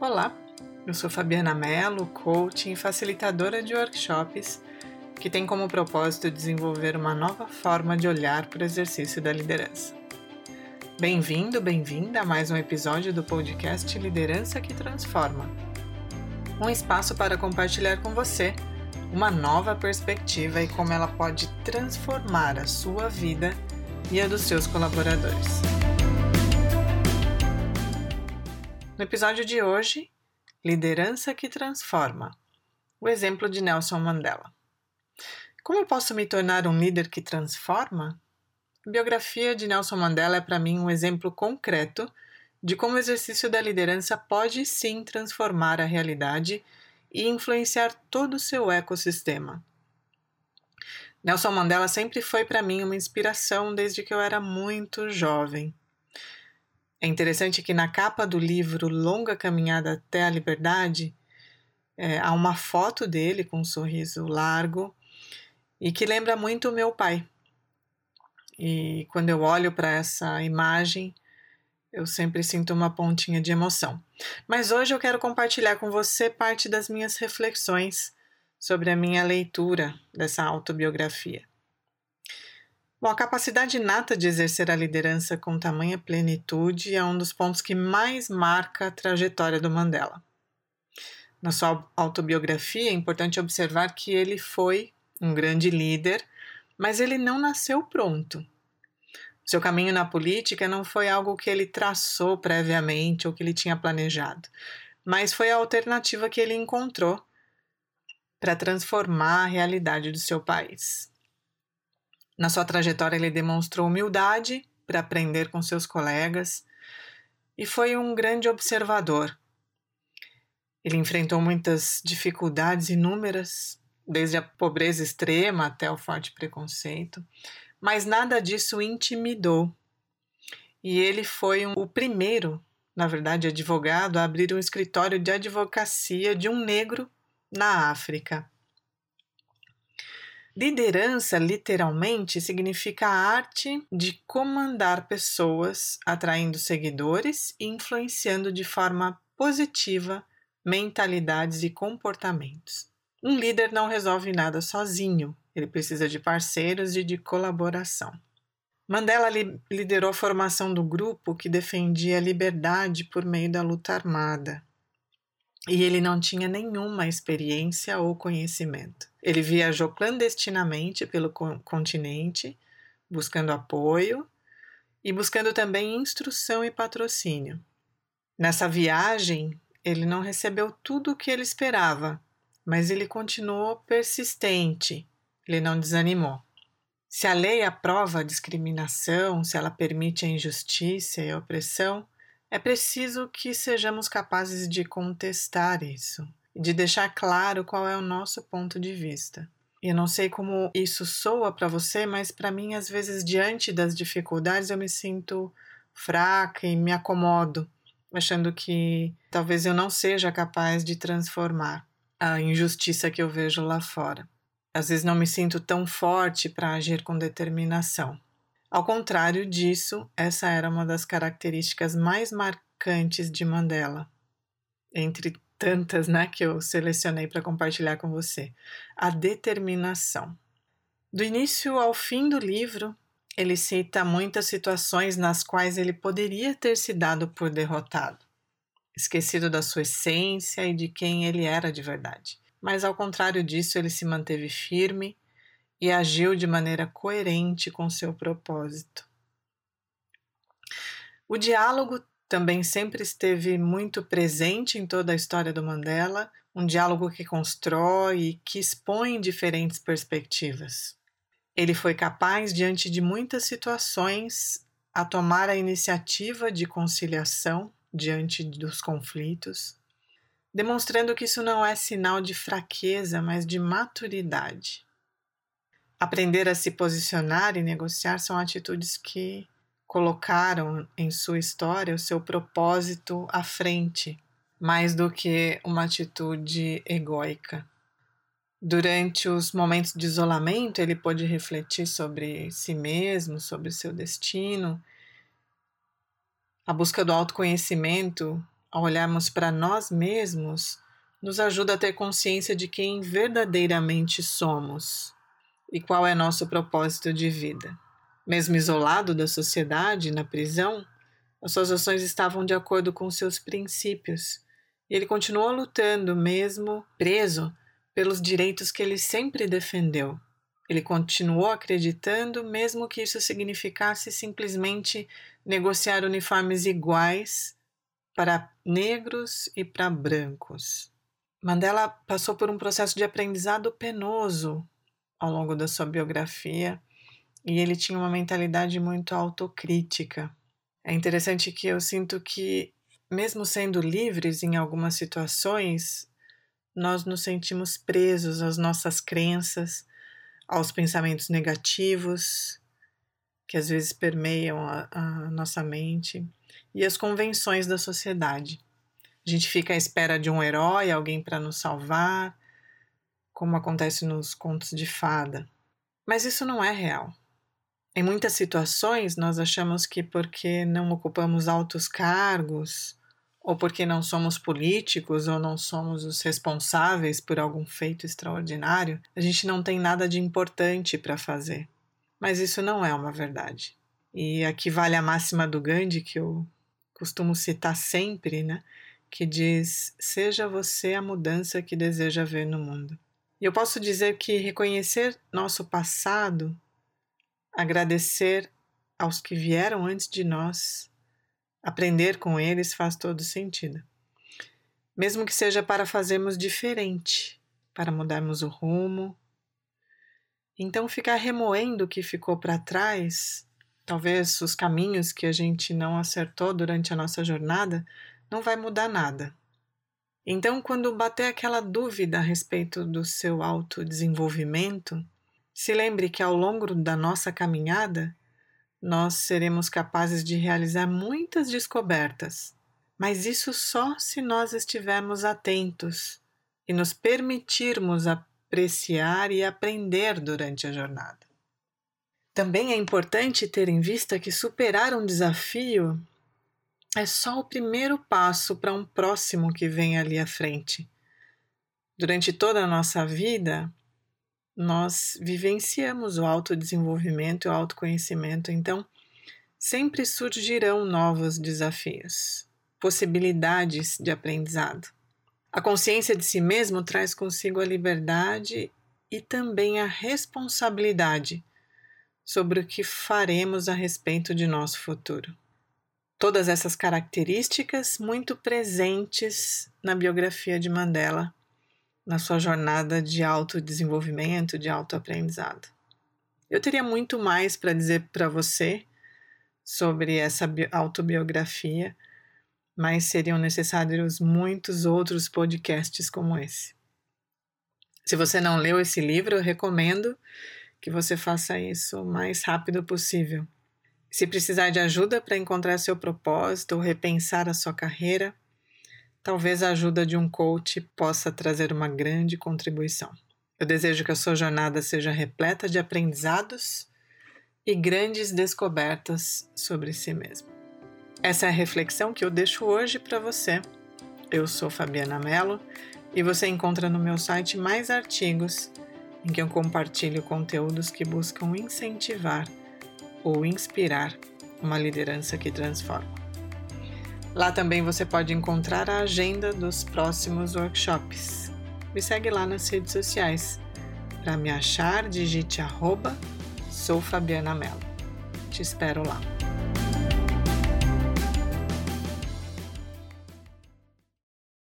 Olá, eu sou Fabiana Mello, coach e facilitadora de workshops que tem como propósito desenvolver uma nova forma de olhar para o exercício da liderança. Bem-vindo, bem-vinda a mais um episódio do podcast Liderança que Transforma. Um espaço para compartilhar com você uma nova perspectiva e como ela pode transformar a sua vida e a dos seus colaboradores. No episódio de hoje, Liderança que Transforma o exemplo de Nelson Mandela. Como eu posso me tornar um líder que transforma? A biografia de Nelson Mandela é para mim um exemplo concreto de como o exercício da liderança pode sim transformar a realidade e influenciar todo o seu ecossistema. Nelson Mandela sempre foi para mim uma inspiração desde que eu era muito jovem. É interessante que na capa do livro Longa Caminhada até a Liberdade é, há uma foto dele com um sorriso largo e que lembra muito o meu pai. E quando eu olho para essa imagem, eu sempre sinto uma pontinha de emoção. Mas hoje eu quero compartilhar com você parte das minhas reflexões sobre a minha leitura dessa autobiografia. Bom, a capacidade inata de exercer a liderança com tamanha plenitude é um dos pontos que mais marca a trajetória do Mandela. Na sua autobiografia, é importante observar que ele foi um grande líder, mas ele não nasceu pronto. Seu caminho na política não foi algo que ele traçou previamente ou que ele tinha planejado, mas foi a alternativa que ele encontrou para transformar a realidade do seu país. Na sua trajetória, ele demonstrou humildade para aprender com seus colegas e foi um grande observador. Ele enfrentou muitas dificuldades inúmeras, desde a pobreza extrema até o forte preconceito, mas nada disso o intimidou. E ele foi um, o primeiro, na verdade, advogado a abrir um escritório de advocacia de um negro na África. Liderança, literalmente, significa a arte de comandar pessoas, atraindo seguidores e influenciando de forma positiva mentalidades e comportamentos. Um líder não resolve nada sozinho, ele precisa de parceiros e de colaboração. Mandela li liderou a formação do grupo que defendia a liberdade por meio da luta armada e ele não tinha nenhuma experiência ou conhecimento. Ele viajou clandestinamente pelo continente, buscando apoio e buscando também instrução e patrocínio. Nessa viagem, ele não recebeu tudo o que ele esperava, mas ele continuou persistente, ele não desanimou. Se a lei aprova a discriminação, se ela permite a injustiça e a opressão, é preciso que sejamos capazes de contestar isso, de deixar claro qual é o nosso ponto de vista. Eu não sei como isso soa para você, mas para mim, às vezes, diante das dificuldades, eu me sinto fraca e me acomodo, achando que talvez eu não seja capaz de transformar a injustiça que eu vejo lá fora. Às vezes não me sinto tão forte para agir com determinação. Ao contrário disso, essa era uma das características mais marcantes de Mandela, entre tantas né, que eu selecionei para compartilhar com você: a determinação. Do início ao fim do livro, ele cita muitas situações nas quais ele poderia ter se dado por derrotado, esquecido da sua essência e de quem ele era de verdade. Mas, ao contrário disso, ele se manteve firme e agiu de maneira coerente com seu propósito. O diálogo também sempre esteve muito presente em toda a história do Mandela, um diálogo que constrói e que expõe diferentes perspectivas. Ele foi capaz, diante de muitas situações, a tomar a iniciativa de conciliação diante dos conflitos, demonstrando que isso não é sinal de fraqueza, mas de maturidade. Aprender a se posicionar e negociar são atitudes que colocaram em sua história o seu propósito à frente, mais do que uma atitude egóica. Durante os momentos de isolamento, ele pôde refletir sobre si mesmo, sobre seu destino. A busca do autoconhecimento ao olharmos para nós mesmos, nos ajuda a ter consciência de quem verdadeiramente somos e qual é nosso propósito de vida. Mesmo isolado da sociedade, na prisão, as suas ações estavam de acordo com seus princípios e ele continuou lutando, mesmo preso, pelos direitos que ele sempre defendeu. Ele continuou acreditando, mesmo que isso significasse simplesmente negociar uniformes iguais para negros e para brancos. Mandela passou por um processo de aprendizado penoso ao longo da sua biografia e ele tinha uma mentalidade muito autocrítica. É interessante que eu sinto que, mesmo sendo livres em algumas situações, nós nos sentimos presos às nossas crenças, aos pensamentos negativos que às vezes permeiam a, a nossa mente e as convenções da sociedade. A gente fica à espera de um herói, alguém para nos salvar, como acontece nos contos de fada. Mas isso não é real. Em muitas situações, nós achamos que porque não ocupamos altos cargos, ou porque não somos políticos, ou não somos os responsáveis por algum feito extraordinário, a gente não tem nada de importante para fazer. Mas isso não é uma verdade. E aqui vale a máxima do Gandhi, que eu costumo citar sempre, né? Que diz: Seja você a mudança que deseja ver no mundo. Eu posso dizer que reconhecer nosso passado, agradecer aos que vieram antes de nós, aprender com eles faz todo sentido. Mesmo que seja para fazermos diferente, para mudarmos o rumo. Então, ficar remoendo o que ficou para trás talvez os caminhos que a gente não acertou durante a nossa jornada, não vai mudar nada. Então, quando bater aquela dúvida a respeito do seu autodesenvolvimento, se lembre que ao longo da nossa caminhada, nós seremos capazes de realizar muitas descobertas, mas isso só se nós estivermos atentos e nos permitirmos apreciar e aprender durante a jornada. Também é importante ter em vista que superar um desafio é só o primeiro passo para um próximo que vem ali à frente. Durante toda a nossa vida, nós vivenciamos o autodesenvolvimento e o autoconhecimento, então sempre surgirão novos desafios, possibilidades de aprendizado. A consciência de si mesmo traz consigo a liberdade e também a responsabilidade sobre o que faremos a respeito de nosso futuro. Todas essas características muito presentes na biografia de Mandela, na sua jornada de autodesenvolvimento, de autoaprendizado. Eu teria muito mais para dizer para você sobre essa autobiografia, mas seriam necessários muitos outros podcasts como esse. Se você não leu esse livro, eu recomendo que você faça isso o mais rápido possível. Se precisar de ajuda para encontrar seu propósito ou repensar a sua carreira, talvez a ajuda de um coach possa trazer uma grande contribuição. Eu desejo que a sua jornada seja repleta de aprendizados e grandes descobertas sobre si mesmo. Essa é a reflexão que eu deixo hoje para você. Eu sou Fabiana Mello e você encontra no meu site mais artigos em que eu compartilho conteúdos que buscam incentivar ou inspirar uma liderança que transforma. Lá também você pode encontrar a agenda dos próximos workshops. Me segue lá nas redes sociais. Para me achar, digite arroba sou Fabiana Mello. Te espero lá.